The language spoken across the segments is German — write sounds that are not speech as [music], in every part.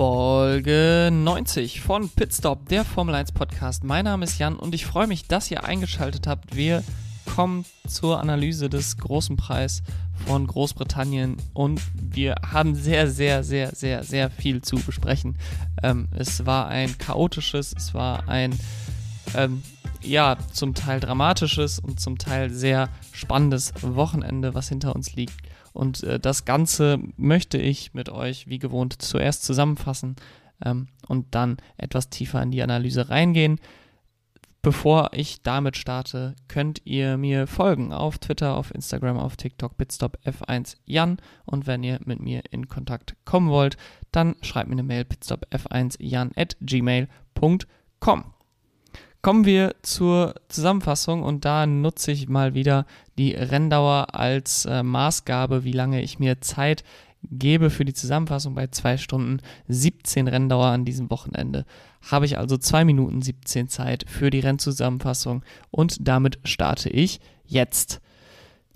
Folge 90 von Pitstop, der Formel 1 Podcast. Mein Name ist Jan und ich freue mich, dass ihr eingeschaltet habt. Wir kommen zur Analyse des großen Preis von Großbritannien und wir haben sehr, sehr, sehr, sehr, sehr viel zu besprechen. Ähm, es war ein chaotisches, es war ein ähm, ja, zum Teil dramatisches und zum Teil sehr spannendes Wochenende, was hinter uns liegt. Und äh, das Ganze möchte ich mit euch, wie gewohnt, zuerst zusammenfassen ähm, und dann etwas tiefer in die Analyse reingehen. Bevor ich damit starte, könnt ihr mir folgen auf Twitter, auf Instagram, auf TikTok, Bitstop F1 Jan. Und wenn ihr mit mir in Kontakt kommen wollt, dann schreibt mir eine Mail pitstopf1jan at gmail.com. Kommen wir zur Zusammenfassung und da nutze ich mal wieder die Renndauer als äh, Maßgabe, wie lange ich mir Zeit gebe für die Zusammenfassung bei 2 Stunden 17 Renndauer an diesem Wochenende. Habe ich also 2 Minuten 17 Zeit für die Rennzusammenfassung und damit starte ich jetzt.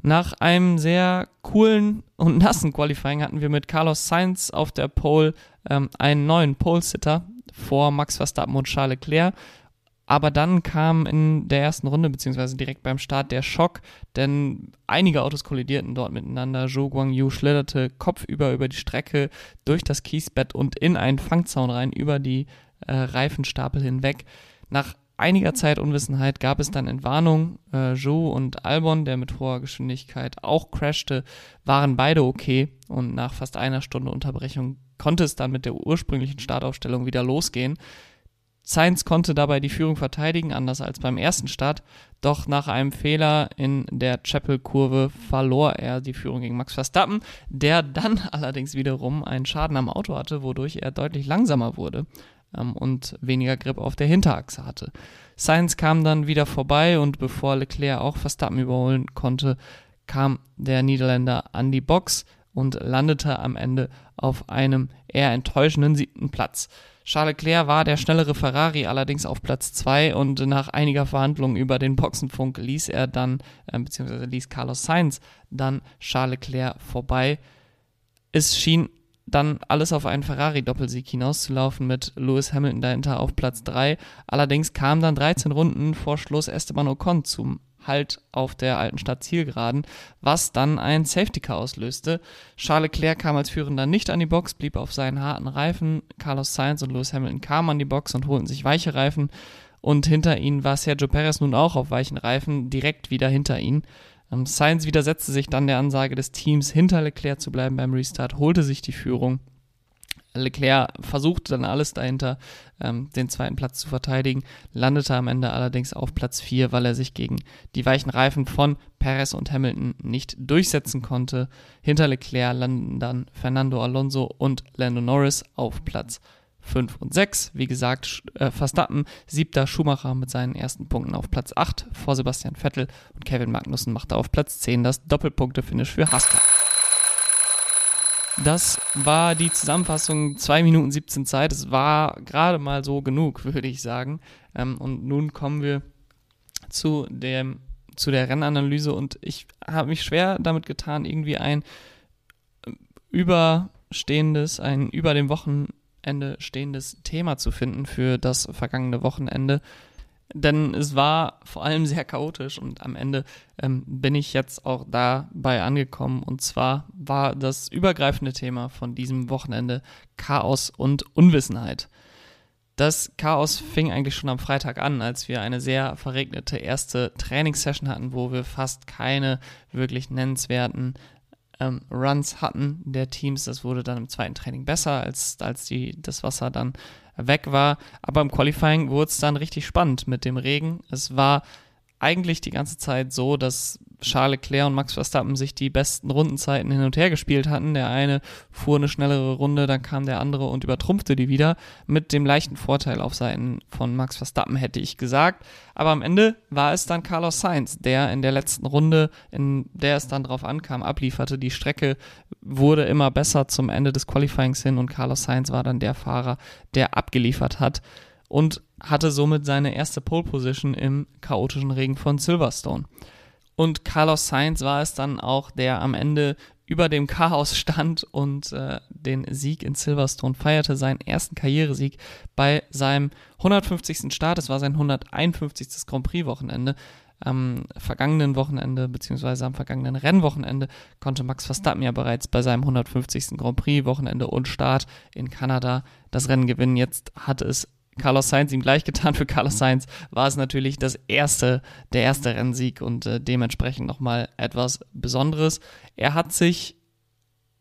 Nach einem sehr coolen und nassen Qualifying hatten wir mit Carlos Sainz auf der Pole ähm, einen neuen Pole-Sitter vor Max Verstappen und Charles Leclerc. Aber dann kam in der ersten Runde, beziehungsweise direkt beim Start, der Schock, denn einige Autos kollidierten dort miteinander. Zhou Guangyu schlitterte kopfüber über die Strecke durch das Kiesbett und in einen Fangzaun rein, über die äh, Reifenstapel hinweg. Nach einiger Zeit Unwissenheit gab es dann Entwarnung. Äh, Zhou und Albon, der mit hoher Geschwindigkeit auch crashte, waren beide okay und nach fast einer Stunde Unterbrechung konnte es dann mit der ursprünglichen Startaufstellung wieder losgehen. Sainz konnte dabei die Führung verteidigen, anders als beim ersten Start, doch nach einem Fehler in der Chapel-Kurve verlor er die Führung gegen Max Verstappen, der dann [laughs] allerdings wiederum einen Schaden am Auto hatte, wodurch er deutlich langsamer wurde ähm, und weniger Grip auf der Hinterachse hatte. Sainz kam dann wieder vorbei und bevor Leclerc auch Verstappen überholen konnte, kam der Niederländer an die Box und landete am Ende auf einem eher enttäuschenden siebten Platz. Charles Leclerc war der schnellere Ferrari allerdings auf Platz 2 und nach einiger Verhandlung über den Boxenfunk ließ er dann, äh, beziehungsweise ließ Carlos Sainz dann Charles Leclerc vorbei. Es schien dann alles auf einen Ferrari-Doppelsieg hinauszulaufen mit Lewis Hamilton dahinter auf Platz 3. Allerdings kam dann 13 Runden vor Schluss Esteban Ocon zum halt auf der alten Stadt Zielgeraden, was dann ein Safety Car auslöste. Charles Leclerc kam als Führender nicht an die Box, blieb auf seinen harten Reifen. Carlos Sainz und Lewis Hamilton kamen an die Box und holten sich weiche Reifen. Und hinter ihnen war Sergio Perez nun auch auf weichen Reifen, direkt wieder hinter ihnen. Ähm, Sainz widersetzte sich dann der Ansage des Teams, hinter Leclerc zu bleiben beim Restart, holte sich die Führung Leclerc versuchte dann alles dahinter, ähm, den zweiten Platz zu verteidigen, landete am Ende allerdings auf Platz 4, weil er sich gegen die weichen Reifen von Perez und Hamilton nicht durchsetzen konnte. Hinter Leclerc landen dann Fernando Alonso und Lando Norris auf Platz 5 und 6. Wie gesagt, äh, Verstappen, siebter Schumacher mit seinen ersten Punkten auf Platz 8 vor Sebastian Vettel und Kevin Magnussen machte auf Platz 10 das Doppelpunkte-Finish für Haskell. Das war die Zusammenfassung 2 Minuten 17 Zeit. Es war gerade mal so genug, würde ich sagen. Ähm, und nun kommen wir zu, dem, zu der Rennanalyse und ich habe mich schwer damit getan, irgendwie ein überstehendes, ein über dem Wochenende stehendes Thema zu finden für das vergangene Wochenende. Denn es war vor allem sehr chaotisch und am Ende ähm, bin ich jetzt auch dabei angekommen. Und zwar war das übergreifende Thema von diesem Wochenende Chaos und Unwissenheit. Das Chaos fing eigentlich schon am Freitag an, als wir eine sehr verregnete erste Trainingssession hatten, wo wir fast keine wirklich nennenswerten ähm, Runs hatten der Teams. Das wurde dann im zweiten Training besser, als, als die, das Wasser dann weg war. Aber im Qualifying wurde es dann richtig spannend mit dem Regen. Es war eigentlich die ganze Zeit so, dass Charles Leclerc und Max Verstappen sich die besten Rundenzeiten hin und her gespielt hatten. Der eine fuhr eine schnellere Runde, dann kam der andere und übertrumpfte die wieder mit dem leichten Vorteil auf Seiten von Max Verstappen, hätte ich gesagt. Aber am Ende war es dann Carlos Sainz, der in der letzten Runde, in der es dann drauf ankam, ablieferte. Die Strecke wurde immer besser zum Ende des Qualifyings hin und Carlos Sainz war dann der Fahrer, der abgeliefert hat und hatte somit seine erste Pole Position im chaotischen Regen von Silverstone. Und Carlos Sainz war es dann auch, der am Ende über dem Chaos stand und äh, den Sieg in Silverstone feierte, seinen ersten Karrieresieg bei seinem 150. Start. Es war sein 151. Grand Prix-Wochenende. Am vergangenen Wochenende, beziehungsweise am vergangenen Rennwochenende, konnte Max Verstappen ja bereits bei seinem 150. Grand Prix-Wochenende und Start in Kanada das Rennen gewinnen. Jetzt hat es Carlos Sainz ihm gleich getan. Für Carlos Sainz war es natürlich das erste, der erste Rennsieg und äh, dementsprechend nochmal etwas Besonderes. Er hat sich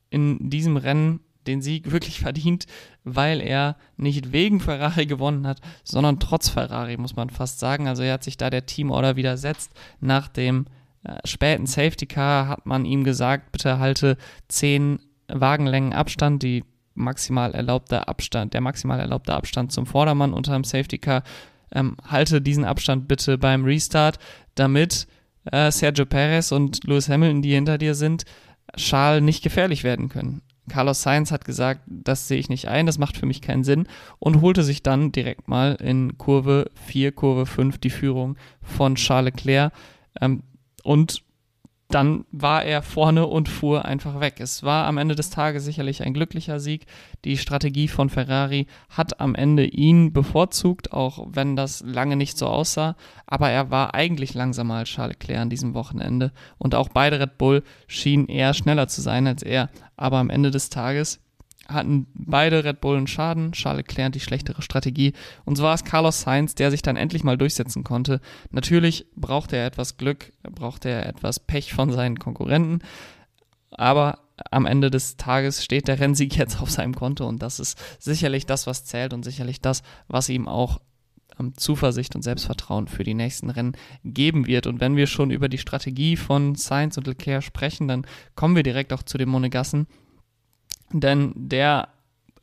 in diesem Rennen den Sieg [laughs] wirklich verdient, weil er nicht wegen Ferrari gewonnen hat, sondern trotz Ferrari, muss man fast sagen. Also er hat sich da der Teamorder widersetzt. Nach dem äh, späten Safety Car hat man ihm gesagt, bitte halte 10 Wagenlängen Abstand, die maximal erlaubte Abstand, der maximal erlaubte Abstand zum Vordermann unter dem Safety Car. Ähm, halte diesen Abstand bitte beim Restart, damit äh, Sergio Perez und Lewis Hamilton, die hinter dir sind, Charles nicht gefährlich werden können. Carlos Sainz hat gesagt, das sehe ich nicht ein, das macht für mich keinen Sinn und holte sich dann direkt mal in Kurve 4, Kurve 5 die Führung von Charles Leclerc. Ähm, und dann war er vorne und fuhr einfach weg. Es war am Ende des Tages sicherlich ein glücklicher Sieg. Die Strategie von Ferrari hat am Ende ihn bevorzugt, auch wenn das lange nicht so aussah. Aber er war eigentlich langsamer als Charles Leclerc an diesem Wochenende. Und auch beide Red Bull schienen eher schneller zu sein als er. Aber am Ende des Tages hatten beide Red Bull einen Schaden, Charles Leclerc die schlechtere Strategie. Und so war es Carlos Sainz, der sich dann endlich mal durchsetzen konnte. Natürlich brauchte er etwas Glück, brauchte er etwas Pech von seinen Konkurrenten, aber am Ende des Tages steht der Rennsieg [laughs] jetzt auf seinem Konto und das ist sicherlich das, was zählt und sicherlich das, was ihm auch Zuversicht und Selbstvertrauen für die nächsten Rennen geben wird. Und wenn wir schon über die Strategie von Sainz und Leclerc sprechen, dann kommen wir direkt auch zu den Monegassen denn der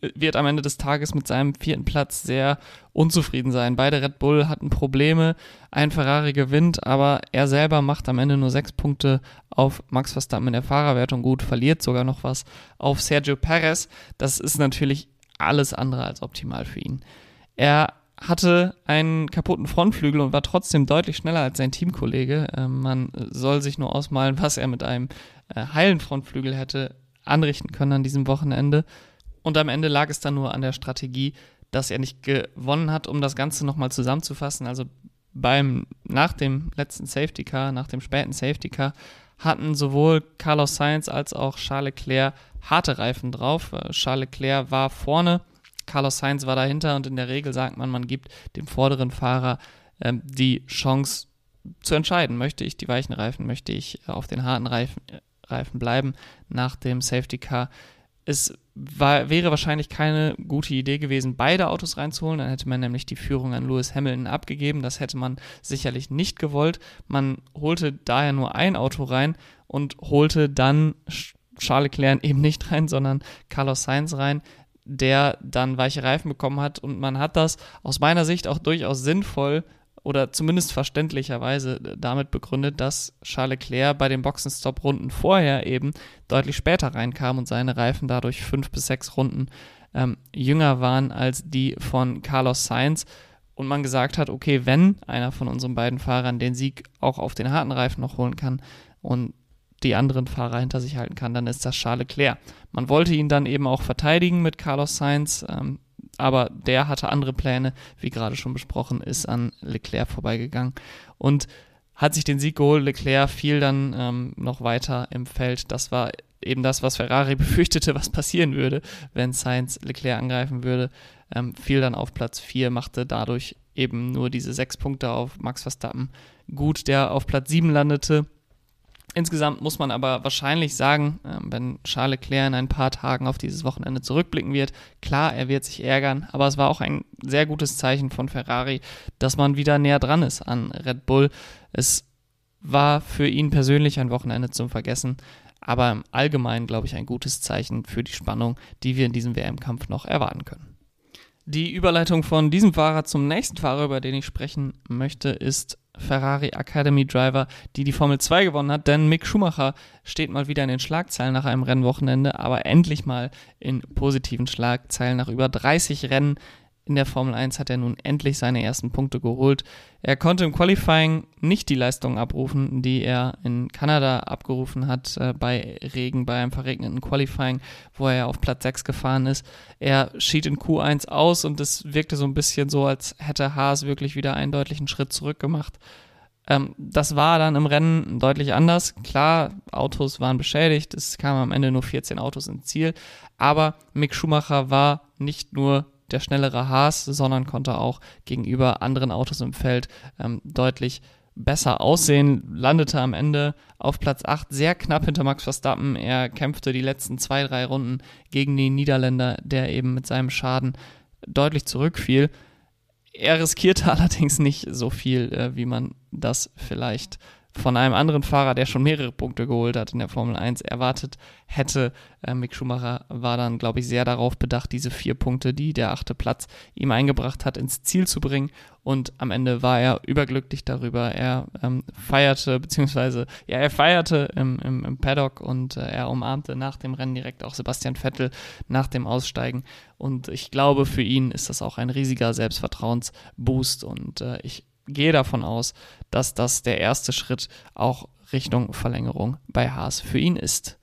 wird am Ende des Tages mit seinem vierten Platz sehr unzufrieden sein. Beide Red Bull hatten Probleme, ein Ferrari gewinnt, aber er selber macht am Ende nur sechs Punkte auf Max Verstappen in der Fahrerwertung gut, verliert sogar noch was auf Sergio Perez. Das ist natürlich alles andere als optimal für ihn. Er hatte einen kaputten Frontflügel und war trotzdem deutlich schneller als sein Teamkollege. Ähm, man soll sich nur ausmalen, was er mit einem äh, heilen Frontflügel hätte anrichten können an diesem Wochenende. Und am Ende lag es dann nur an der Strategie, dass er nicht gewonnen hat, um das Ganze nochmal zusammenzufassen. Also beim, nach dem letzten Safety Car, nach dem späten Safety Car, hatten sowohl Carlos Sainz als auch Charles Leclerc harte Reifen drauf. Äh, Charles Leclerc war vorne, Carlos Sainz war dahinter und in der Regel sagt man, man gibt dem vorderen Fahrer ähm, die Chance zu entscheiden, möchte ich die weichen Reifen, möchte ich auf den harten Reifen, äh, Reifen bleiben nach dem Safety Car. Es war, wäre wahrscheinlich keine gute Idee gewesen, beide Autos reinzuholen. Dann hätte man nämlich die Führung an Lewis Hamilton abgegeben. Das hätte man sicherlich nicht gewollt. Man holte daher nur ein Auto rein und holte dann Charles Leclerc eben nicht rein, sondern Carlos Sainz rein, der dann weiche Reifen bekommen hat. Und man hat das aus meiner Sicht auch durchaus sinnvoll oder zumindest verständlicherweise damit begründet, dass Charles Leclerc bei den Boxenstopp-Runden vorher eben deutlich später reinkam und seine Reifen dadurch fünf bis sechs Runden ähm, jünger waren als die von Carlos Sainz und man gesagt hat, okay, wenn einer von unseren beiden Fahrern den Sieg auch auf den harten Reifen noch holen kann und die anderen Fahrer hinter sich halten kann, dann ist das Charles Leclerc. Man wollte ihn dann eben auch verteidigen mit Carlos Sainz. Ähm, aber der hatte andere Pläne, wie gerade schon besprochen, ist an Leclerc vorbeigegangen und hat sich den Sieg geholt. Leclerc fiel dann ähm, noch weiter im Feld. Das war eben das, was Ferrari [laughs] befürchtete, was passieren würde, wenn Sainz Leclerc angreifen würde. Ähm, fiel dann auf Platz 4, machte dadurch eben nur diese sechs Punkte auf Max Verstappen gut, der auf Platz 7 landete. Insgesamt muss man aber wahrscheinlich sagen, ähm, wenn Charles Leclerc in ein paar Tagen auf dieses Wochenende zurückblicken wird, klar, er wird sich ärgern, aber es war auch ein sehr gutes Zeichen von Ferrari, dass man wieder näher dran ist an Red Bull. Es war für ihn persönlich ein Wochenende zum Vergessen, aber im Allgemeinen, glaube ich, ein gutes Zeichen für die Spannung, die wir in diesem WM-Kampf noch erwarten können. Die Überleitung von diesem Fahrer zum nächsten Fahrer, über den ich sprechen möchte, ist Ferrari Academy Driver, die die Formel 2 gewonnen hat, denn Mick Schumacher steht mal wieder in den Schlagzeilen nach einem Rennwochenende, aber endlich mal in positiven Schlagzeilen nach über 30 Rennen in der Formel 1 hat er nun endlich seine ersten Punkte geholt. Er konnte im Qualifying nicht die Leistung abrufen, die er in Kanada abgerufen hat äh, bei Regen, bei einem verregneten Qualifying, wo er auf Platz 6 gefahren ist. Er schied in Q1 aus und es wirkte so ein bisschen so, als hätte Haas wirklich wieder einen deutlichen Schritt zurück gemacht. Ähm, das war dann im Rennen deutlich anders. Klar, Autos waren beschädigt, es kamen am Ende nur 14 Autos ins Ziel, aber Mick Schumacher war nicht nur der schnellere Haas, sondern konnte auch gegenüber anderen Autos im Feld ähm, deutlich besser aussehen, landete am Ende auf Platz 8, sehr knapp hinter Max Verstappen. Er kämpfte die letzten zwei, drei Runden gegen den Niederländer, der eben mit seinem Schaden deutlich zurückfiel. Er riskierte [laughs] allerdings nicht so viel, äh, wie man das vielleicht von einem anderen Fahrer, der schon mehrere Punkte geholt hat in der Formel 1, erwartet hätte. Äh, Mick Schumacher war dann, glaube ich, sehr darauf bedacht, diese vier Punkte, die der achte Platz ihm eingebracht hat, ins Ziel zu bringen. Und am Ende war er überglücklich darüber. Er ähm, feierte, beziehungsweise, ja, er feierte im, im, im Paddock und äh, er umarmte nach dem Rennen direkt auch Sebastian Vettel nach dem Aussteigen. Und ich glaube, für ihn ist das auch ein riesiger Selbstvertrauensboost. Und äh, ich gehe davon aus, dass das der erste Schritt auch Richtung Verlängerung bei Haas für ihn ist.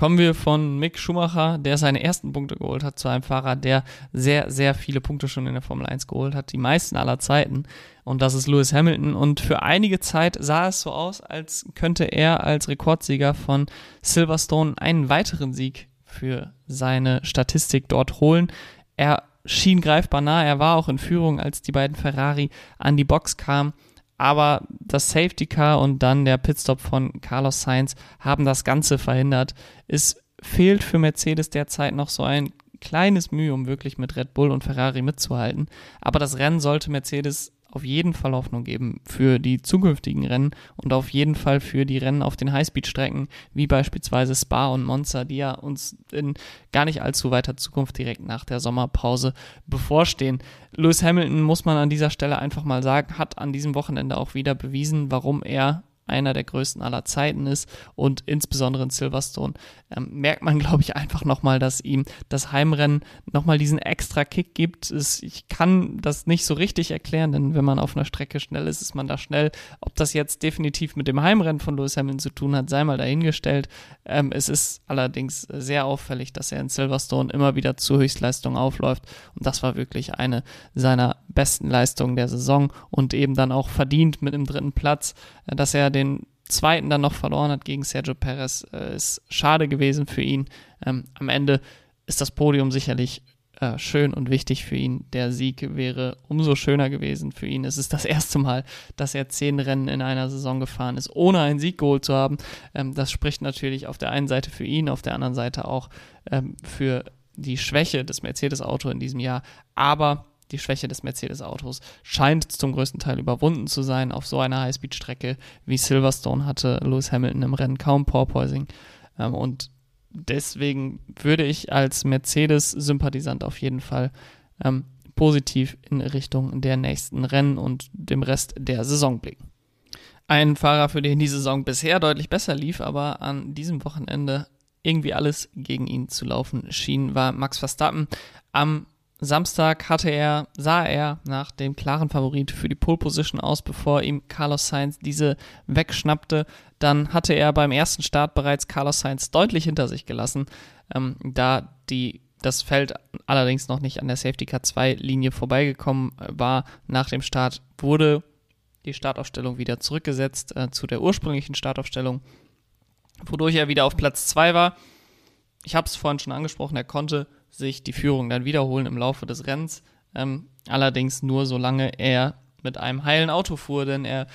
Kommen wir von Mick Schumacher, der seine ersten Punkte geholt hat, zu einem Fahrer, der sehr, sehr viele Punkte schon in der Formel 1 geholt hat, die meisten aller Zeiten. Und das ist Lewis Hamilton. Und für einige Zeit sah es so aus, als könnte er als Rekordsieger von Silverstone einen weiteren Sieg für seine Statistik dort holen. Er schien greifbar nah. Er war auch in Führung, als die beiden Ferrari an die Box kamen. Aber das Safety Car und dann der Pitstop von Carlos Sainz haben das Ganze verhindert. Es fehlt für Mercedes derzeit noch so ein kleines Mühe, um wirklich mit Red Bull und Ferrari mitzuhalten. Aber das Rennen sollte Mercedes auf jeden Fall Hoffnung geben für die zukünftigen Rennen und auf jeden Fall für die Rennen auf den Highspeed-Strecken, wie beispielsweise Spa und Monza, die ja uns in gar nicht allzu weiter Zukunft direkt nach der Sommerpause bevorstehen. Lewis Hamilton, muss man an dieser Stelle einfach mal sagen, hat an diesem Wochenende auch wieder bewiesen, warum er einer der größten aller Zeiten ist und insbesondere in Silverstone ähm, merkt man, [laughs] glaube ich, einfach nochmal, dass ihm das Heimrennen nochmal diesen extra Kick gibt. Es, ich kann das nicht so richtig erklären, denn wenn man auf einer Strecke schnell ist, ist man da schnell. Ob das jetzt definitiv mit dem Heimrennen von Lewis Hamilton zu tun hat, sei mal dahingestellt. Ähm, es ist allerdings sehr auffällig, dass er in Silverstone immer wieder zur Höchstleistung aufläuft und das war wirklich eine seiner besten Leistungen der Saison und eben dann auch verdient mit dem dritten Platz, äh, dass er den zweiten dann noch verloren hat gegen Sergio Perez, äh, ist schade gewesen für ihn. Ähm, am Ende ist das Podium sicherlich äh, schön und wichtig für ihn. Der Sieg wäre umso schöner gewesen für ihn. Es ist das erste Mal, dass er zehn Rennen in einer Saison gefahren ist, ohne einen Sieg geholt zu haben. Ähm, das spricht natürlich auf der einen Seite für ihn, auf der anderen Seite auch ähm, für die Schwäche des Mercedes-Auto in diesem Jahr. Aber die Schwäche des Mercedes-Autos scheint zum größten Teil überwunden zu sein. Auf so einer Highspeed-Strecke wie Silverstone hatte Lewis Hamilton im Rennen kaum Porpoising. Ähm, und deswegen würde ich als Mercedes-Sympathisant auf jeden Fall ähm, positiv in Richtung der nächsten Rennen und dem Rest der Saison blicken. Ein Fahrer, für den die Saison bisher deutlich besser lief, aber an diesem Wochenende irgendwie alles gegen ihn zu laufen schien, war Max Verstappen. Am Samstag hatte er, sah er nach dem klaren Favorit für die Pole Position aus, bevor ihm Carlos Sainz diese wegschnappte. Dann hatte er beim ersten Start bereits Carlos Sainz deutlich hinter sich gelassen, ähm, da die das Feld allerdings noch nicht an der Safety Car 2 Linie vorbeigekommen war. Nach dem Start wurde die Startaufstellung wieder zurückgesetzt äh, zu der ursprünglichen Startaufstellung, wodurch er wieder auf Platz 2 war. Ich habe es vorhin schon angesprochen, er konnte sich die Führung dann wiederholen im Laufe des Rennens. Ähm, allerdings nur solange er mit einem heilen Auto fuhr, denn er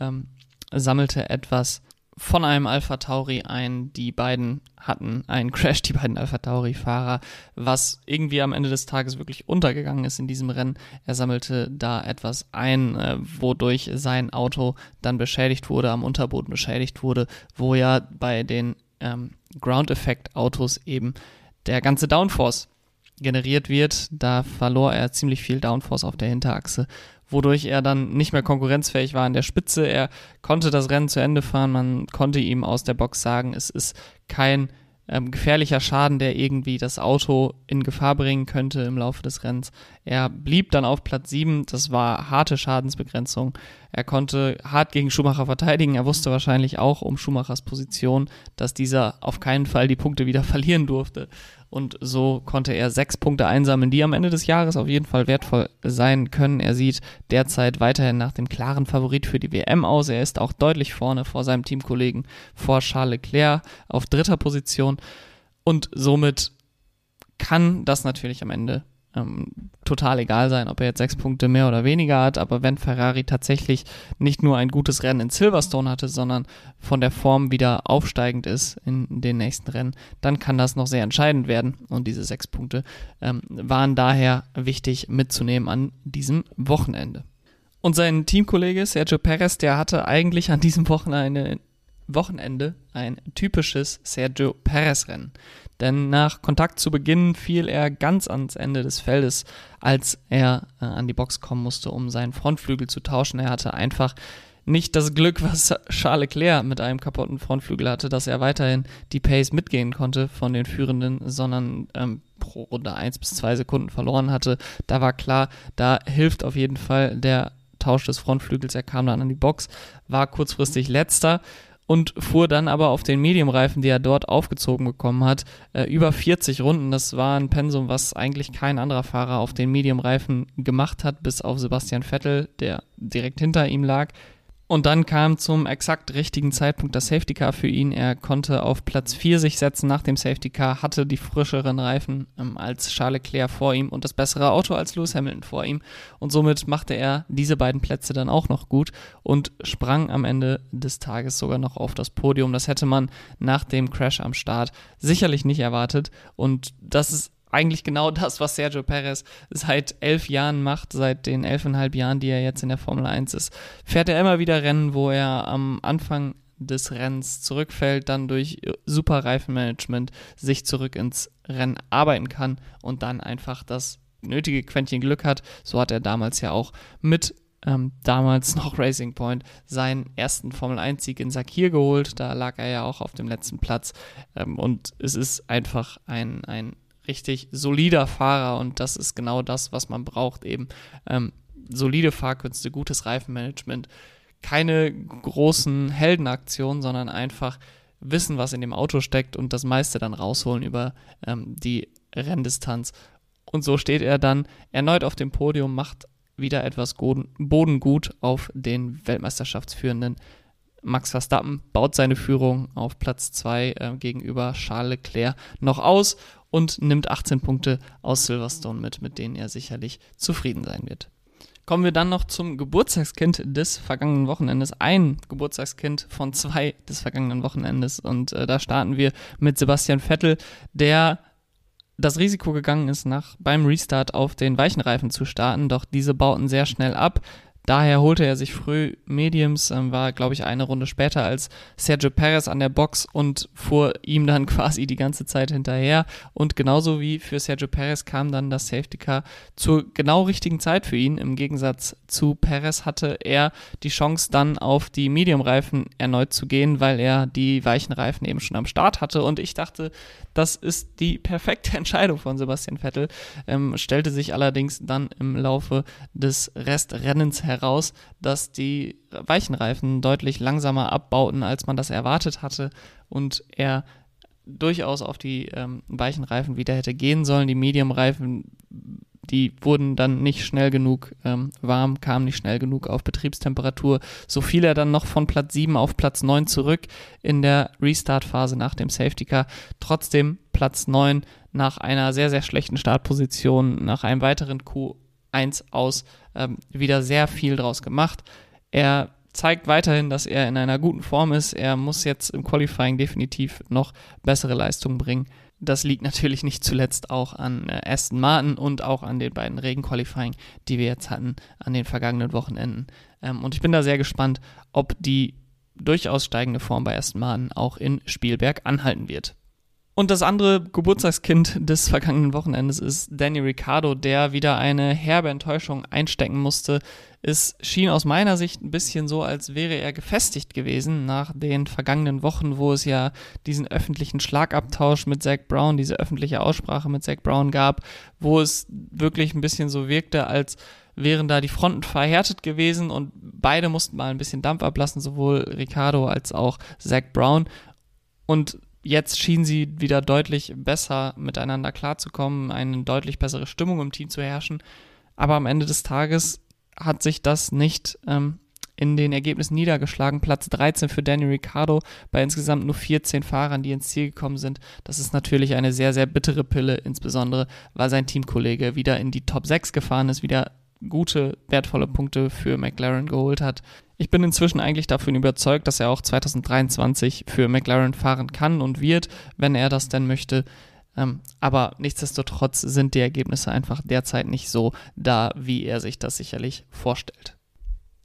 ähm, sammelte etwas von einem Alpha Tauri ein. Die beiden hatten einen [laughs] Crash, die beiden Alpha Tauri-Fahrer, was irgendwie am Ende des Tages wirklich untergegangen ist in diesem Rennen. Er sammelte da etwas ein, äh, wodurch sein Auto dann beschädigt wurde, am Unterboden beschädigt wurde, wo ja bei den ähm, Ground-Effekt-Autos eben der ganze Downforce generiert wird. Da verlor er ziemlich viel Downforce auf der Hinterachse, wodurch er dann nicht mehr konkurrenzfähig war an der Spitze. Er konnte das Rennen zu Ende fahren. Man konnte ihm aus der Box sagen, es ist kein ähm, gefährlicher Schaden, der irgendwie das Auto in Gefahr bringen könnte im Laufe des Rennens. Er blieb dann auf Platz 7. Das war harte Schadensbegrenzung. Er konnte hart gegen Schumacher verteidigen. Er wusste wahrscheinlich auch um Schumachers Position, dass dieser auf keinen Fall die Punkte wieder [laughs] verlieren durfte. Und so konnte er sechs Punkte einsammeln, die am Ende des Jahres auf jeden Fall wertvoll sein können. Er sieht derzeit weiterhin nach dem klaren Favorit für die WM aus. Er ist auch deutlich vorne vor seinem Teamkollegen, vor Charles Leclerc auf dritter Position. Und somit kann das natürlich am Ende ähm, total egal sein, ob er jetzt sechs Punkte mehr oder weniger hat, aber wenn Ferrari tatsächlich nicht nur ein gutes Rennen in Silverstone hatte, sondern von der Form wieder aufsteigend ist in den nächsten Rennen, dann kann das noch sehr entscheidend werden und diese sechs Punkte ähm, waren daher wichtig mitzunehmen an diesem Wochenende. Und sein Teamkollege Sergio Perez, der hatte eigentlich an diesem Wochenende Wochenende ein typisches Sergio Perez-Rennen. Denn nach Kontakt zu Beginn fiel er ganz ans Ende des Feldes, als er äh, an die Box kommen musste, um seinen Frontflügel zu tauschen. Er hatte einfach nicht das Glück, was Charles Leclerc mit einem kaputten Frontflügel hatte, dass er weiterhin die Pace mitgehen konnte von den Führenden, sondern ähm, pro Runde 1 bis 2 Sekunden verloren hatte. Da war klar, da hilft auf jeden Fall der Tausch des Frontflügels. Er kam dann an die Box, war kurzfristig letzter und fuhr dann aber auf den Medium-Reifen, die er dort aufgezogen bekommen hat, äh, über 40 Runden. Das war ein Pensum, was eigentlich kein anderer Fahrer auf den Medium-Reifen gemacht hat, bis auf Sebastian Vettel, der direkt hinter ihm lag. Und dann kam zum exakt richtigen Zeitpunkt das Safety Car für ihn. Er konnte auf Platz 4 sich setzen nach dem Safety Car, hatte die frischeren Reifen ähm, als Charles Leclerc vor ihm und das bessere Auto als Lewis Hamilton vor ihm. Und somit machte er diese beiden Plätze dann auch noch gut und sprang am Ende des Tages sogar noch auf das Podium. Das hätte man nach dem Crash am Start sicherlich nicht erwartet. Und das ist eigentlich genau das, was Sergio Perez seit elf Jahren macht, seit den elfeinhalb Jahren, die er jetzt in der Formel 1 ist. Fährt er immer wieder Rennen, wo er am Anfang des Rennens zurückfällt, dann durch super Reifenmanagement sich zurück ins Rennen arbeiten kann und dann einfach das nötige Quäntchen Glück hat. So hat er damals ja auch mit ähm, damals noch Racing Point seinen ersten Formel 1-Sieg in Sakir geholt. Da lag er ja auch auf dem letzten Platz. Ähm, und es ist einfach ein, ein richtig solider Fahrer und das ist genau das, was man braucht eben. Ähm, solide Fahrkünste, gutes Reifenmanagement, keine großen Heldenaktionen, sondern einfach wissen, was in dem Auto steckt und das meiste dann rausholen über ähm, die Renndistanz. Und so steht er dann erneut auf dem Podium, macht wieder etwas Boden gut auf den Weltmeisterschaftsführenden Max Verstappen, baut seine Führung auf Platz 2 äh, gegenüber Charles Leclerc noch aus und nimmt 18 Punkte aus Silverstone mit, mit denen er sicherlich zufrieden sein wird. Kommen wir dann noch zum Geburtstagskind des vergangenen Wochenendes. Ein Geburtstagskind von zwei des vergangenen Wochenendes. Und äh, da starten wir mit Sebastian Vettel, der das Risiko gegangen ist, nach beim Restart auf den weichen Reifen zu starten, doch diese bauten sehr schnell ab. Daher holte er sich früh Mediums, ähm, war, glaube ich, eine Runde später als Sergio Perez an der Box und fuhr ihm dann [laughs] quasi die ganze Zeit hinterher. Und genauso wie für Sergio Perez kam dann das Safety Car zur genau richtigen Zeit für ihn. Im Gegensatz zu Perez hatte er die Chance, dann auf die Medium-Reifen erneut zu gehen, weil er die weichen Reifen eben schon am Start hatte. Und ich dachte, das ist die perfekte [laughs] Entscheidung von Sebastian Vettel. Ähm, stellte sich allerdings dann im Laufe des Restrennens heraus dass die weichen Reifen deutlich langsamer abbauten, als man das erwartet hatte und er durchaus auf die ähm, weichen Reifen wieder hätte gehen sollen. Die Medium-Reifen, die wurden dann nicht schnell genug ähm, warm, kamen nicht schnell genug auf Betriebstemperatur. So fiel er dann noch von Platz 7 auf Platz 9 zurück in der Restart-Phase nach dem Safety Car. Trotzdem Platz 9 nach einer sehr, sehr schlechten Startposition, nach einem weiteren Q 1 aus ähm, wieder sehr viel draus gemacht. Er zeigt weiterhin, dass er in einer guten Form ist. Er muss jetzt im Qualifying definitiv noch bessere Leistungen bringen. Das liegt natürlich nicht zuletzt auch an äh, Aston Martin und auch an den beiden Regen-Qualifying, die wir jetzt hatten an den vergangenen Wochenenden. Ähm, und ich bin da sehr gespannt, ob die durchaus steigende Form bei Aston Martin auch in Spielberg anhalten wird. Und das andere Geburtstagskind des vergangenen Wochenendes ist Danny Ricciardo, der wieder eine herbe Enttäuschung einstecken musste. Es schien aus meiner Sicht ein bisschen so, als wäre er gefestigt gewesen nach den vergangenen Wochen, wo es ja diesen öffentlichen Schlagabtausch mit Zach Brown, diese öffentliche Aussprache mit Zach Brown gab, wo es wirklich ein bisschen so wirkte, als wären da die Fronten verhärtet gewesen und beide mussten mal ein bisschen Dampf ablassen, sowohl Ricardo als auch Zach Brown. Und jetzt schienen sie wieder deutlich besser miteinander klarzukommen, eine deutlich bessere Stimmung im Team zu herrschen. Aber am Ende des Tages hat sich das nicht ähm, in den Ergebnissen niedergeschlagen. Platz 13 für Danny Ricciardo bei insgesamt nur 14 Fahrern, die ins Ziel gekommen sind. Das ist natürlich eine sehr, sehr bittere Pille, insbesondere weil sein Teamkollege wieder in die Top 6 gefahren ist, wieder gute, wertvolle Punkte für McLaren geholt hat. Ich bin inzwischen eigentlich davon überzeugt, dass er auch 2023 für McLaren fahren kann und wird, wenn er das denn möchte. Ähm, aber nichtsdestotrotz sind die Ergebnisse einfach derzeit nicht so da, wie er sich das sicherlich vorstellt.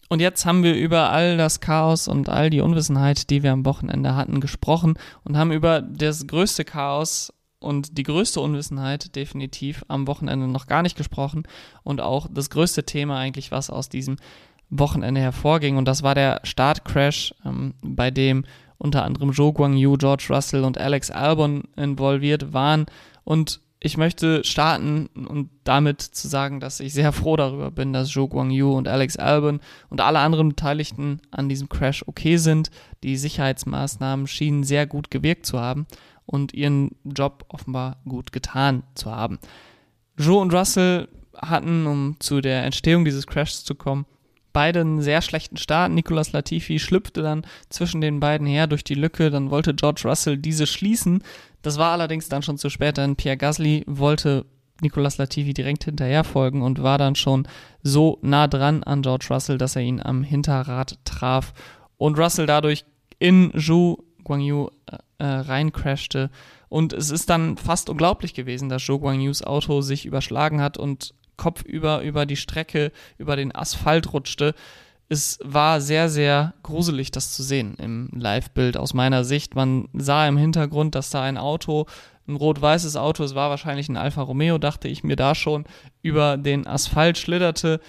Und jetzt haben wir über all das Chaos und all die Unwissenheit, die wir am Wochenende hatten, gesprochen und haben über das größte Chaos und die größte Unwissenheit definitiv am Wochenende noch gar nicht gesprochen und auch das größte Thema eigentlich, was aus diesem Wochenende hervorging und das war der Startcrash, ähm, bei dem unter anderem Zhou Guangyu, George Russell und Alex Albon involviert waren und ich möchte starten und damit zu sagen, dass ich sehr froh darüber bin, dass Zhou Guangyu und Alex Albon und alle anderen Beteiligten an diesem Crash okay sind. Die Sicherheitsmaßnahmen schienen sehr gut gewirkt zu haben und ihren Job offenbar gut getan zu haben. Joe und Russell hatten, um zu der Entstehung dieses Crashs zu kommen, beide einen sehr schlechten Start. Nicolas Latifi schlüpfte dann zwischen den beiden her durch die Lücke, dann wollte George Russell diese schließen. Das war allerdings dann schon zu spät, denn Pierre Gasly wollte Nicolas Latifi direkt hinterher folgen und war dann schon so nah dran an George Russell, dass er ihn am Hinterrad traf und Russell dadurch in Zhou Guangyu äh, äh, reincrashte. Und es ist dann fast unglaublich gewesen, dass Zhou Guangyus Auto sich überschlagen hat und kopfüber über die Strecke, über den Asphalt rutschte. Es war sehr, sehr gruselig, das zu sehen im Live-Bild aus meiner Sicht. Man sah im Hintergrund, dass da ein Auto, ein rot-weißes Auto, es war wahrscheinlich ein Alfa Romeo, dachte ich mir da schon, über den Asphalt schlitterte.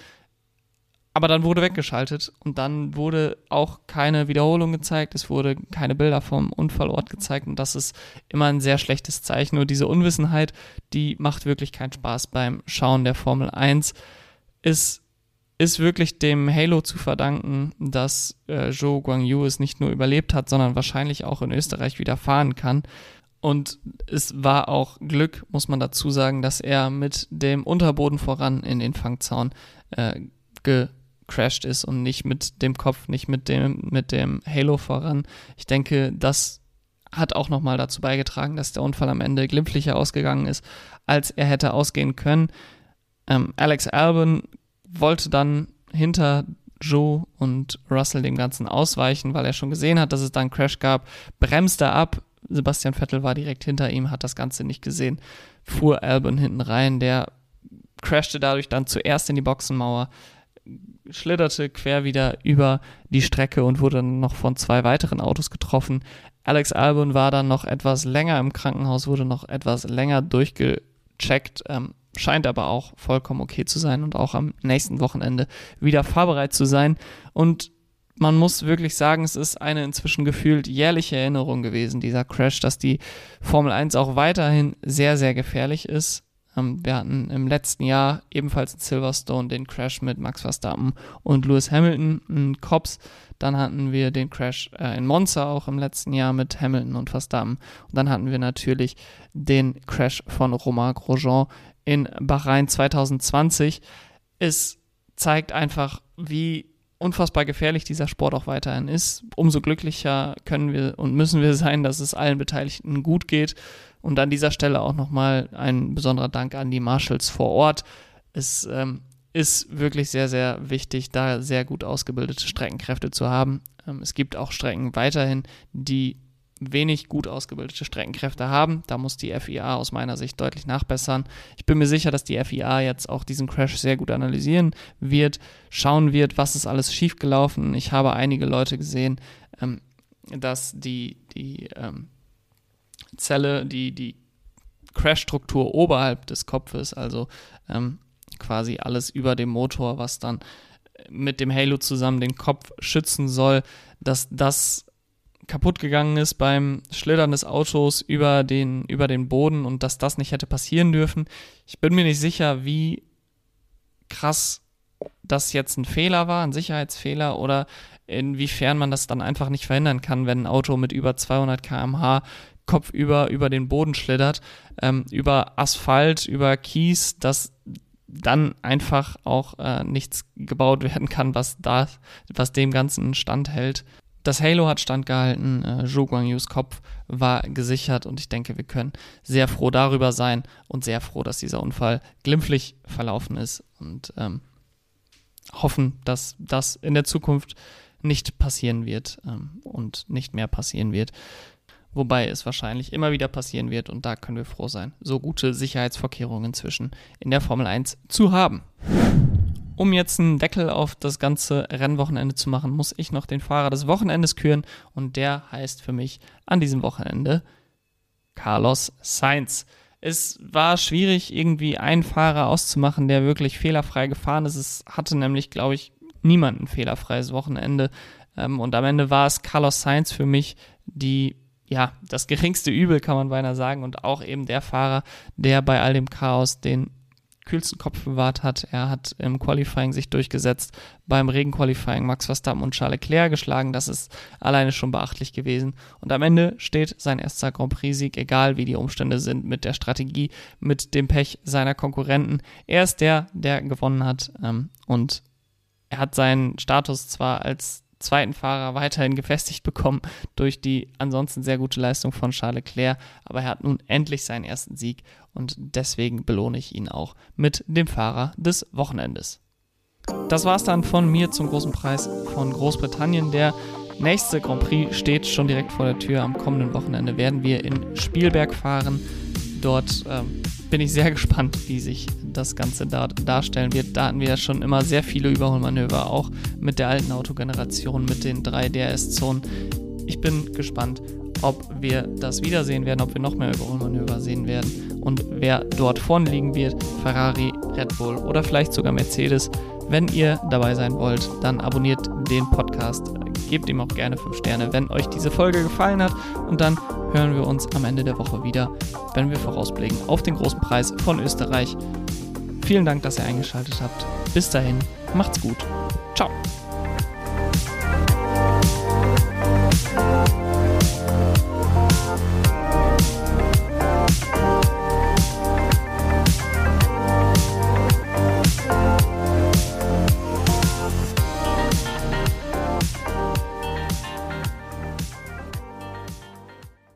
Aber dann wurde weggeschaltet und dann wurde auch keine Wiederholung gezeigt, es wurde keine Bilder vom Unfallort gezeigt und das ist immer ein sehr schlechtes Zeichen. Nur diese Unwissenheit, die macht wirklich keinen Spaß beim Schauen der Formel 1. Es ist wirklich dem Halo zu verdanken, dass äh, Zhou Guangyu es nicht nur überlebt hat, sondern wahrscheinlich auch in Österreich wieder fahren kann. Und es war auch Glück, muss man dazu sagen, dass er mit dem Unterboden voran in den Fangzaun äh, ge crashed ist und nicht mit dem Kopf, nicht mit dem, mit dem Halo voran. Ich denke, das hat auch nochmal dazu beigetragen, dass der Unfall am Ende glimpflicher ausgegangen ist, als er hätte ausgehen können. Ähm, Alex Albon wollte dann hinter Joe und Russell dem Ganzen ausweichen, weil er schon gesehen hat, dass es da einen Crash gab, bremste ab. Sebastian Vettel war direkt hinter ihm, hat das Ganze nicht gesehen, fuhr Albon hinten rein, der crashte dadurch dann zuerst in die Boxenmauer, schlitterte quer wieder über die Strecke und wurde dann noch von zwei weiteren Autos getroffen. Alex Albon war dann noch etwas länger im Krankenhaus, wurde noch etwas länger durchgecheckt, ähm, scheint aber auch vollkommen okay zu sein und auch am nächsten Wochenende wieder fahrbereit zu sein. Und man muss wirklich sagen, es ist eine inzwischen gefühlt jährliche Erinnerung gewesen, dieser Crash, dass die Formel 1 auch weiterhin sehr, sehr gefährlich ist. Ähm, wir hatten im letzten Jahr ebenfalls in Silverstone den Crash mit Max Verstappen und Lewis Hamilton in Cops. Dann hatten wir den Crash äh, in Monza auch im letzten Jahr mit Hamilton und Verstappen. Und dann hatten wir natürlich den Crash von Romain Grosjean in Bahrain 2020. Es zeigt einfach, wie unfassbar gefährlich dieser Sport auch weiterhin ist. Umso glücklicher können wir und müssen wir sein, dass es allen Beteiligten gut geht. Und an dieser Stelle auch nochmal ein besonderer Dank an die Marshals vor Ort. Es ähm, ist wirklich sehr, sehr wichtig, da sehr gut ausgebildete Streckenkräfte zu haben. Ähm, es gibt auch Strecken weiterhin, die wenig gut ausgebildete Streckenkräfte haben. Da muss die FIA aus meiner Sicht deutlich nachbessern. Ich bin mir sicher, dass die FIA jetzt auch diesen Crash sehr gut analysieren wird, schauen wird, was ist alles schiefgelaufen. Ich habe einige Leute gesehen, ähm, dass die, die, ähm, Zelle, die, die Crash-Struktur oberhalb des Kopfes, also ähm, quasi alles über dem Motor, was dann mit dem Halo zusammen den Kopf schützen soll, dass das kaputt gegangen ist beim Schlittern des Autos über den, über den Boden und dass das nicht hätte passieren dürfen. Ich bin mir nicht sicher, wie krass das jetzt ein Fehler war, ein Sicherheitsfehler oder inwiefern man das dann einfach nicht verhindern kann, wenn ein Auto mit über 200 km/h kopfüber über den Boden schlittert, ähm, über Asphalt, über Kies, dass dann einfach auch äh, nichts gebaut werden kann, was da, was dem Ganzen standhält. Das Halo hat standgehalten, äh, Zhou Guangyus Kopf war gesichert und ich denke, wir können sehr froh darüber sein und sehr froh, dass dieser Unfall glimpflich verlaufen ist und ähm, hoffen, dass das in der Zukunft nicht passieren wird ähm, und nicht mehr passieren wird. Wobei es wahrscheinlich immer wieder passieren wird und da können wir froh sein, so gute Sicherheitsvorkehrungen inzwischen in der Formel 1 zu haben. Um jetzt einen Deckel auf das ganze Rennwochenende zu machen, muss ich noch den Fahrer des Wochenendes küren und der heißt für mich an diesem Wochenende Carlos Sainz. Es war schwierig, irgendwie einen Fahrer auszumachen, der wirklich fehlerfrei gefahren ist. Es hatte nämlich, glaube ich, niemand ein fehlerfreies Wochenende. Ähm, und am Ende war es Carlos Sainz für mich, die, ja, das geringste Übel, kann man beinahe sagen. Und auch eben der Fahrer, der bei all dem Chaos den kühlsten Kopf bewahrt hat. Er hat im Qualifying sich durchgesetzt, beim Regenqualifying Max Verstappen und Charles Leclerc geschlagen. Das ist alleine schon beachtlich gewesen. Und am Ende steht sein erster Grand Prix-Sieg, egal wie die Umstände sind, mit der Strategie, mit dem Pech seiner Konkurrenten. Er ist der, der gewonnen hat. Ähm, und er hat seinen Status zwar als zweiten Fahrer weiterhin gefestigt bekommen durch die ansonsten sehr gute Leistung von Charles Leclerc, aber er hat nun endlich seinen ersten Sieg und deswegen belohne ich ihn auch mit dem Fahrer des Wochenendes. Das war's dann von mir zum großen Preis von Großbritannien. Der nächste Grand Prix steht schon direkt vor der Tür. Am kommenden Wochenende werden wir in Spielberg fahren. Dort ähm, bin ich sehr [laughs] gespannt, wie sich das Ganze da darstellen wird. Da hatten wir ja schon immer sehr viele Überholmanöver, auch mit der alten Autogeneration, mit den drei DRS-Zonen. Ich bin gespannt, ob wir das wiedersehen werden, ob wir noch mehr Überholmanöver sehen werden und wer dort vorne liegen wird, Ferrari, Red Bull oder vielleicht sogar Mercedes. Wenn ihr dabei sein wollt, dann abonniert den Podcast, gebt ihm auch gerne 5 Sterne, wenn euch diese Folge gefallen hat und dann hören wir uns am Ende der Woche wieder, wenn wir vorausblicken auf den großen Preis von Österreich. Vielen Dank, dass ihr eingeschaltet habt. Bis dahin, macht's gut. Ciao.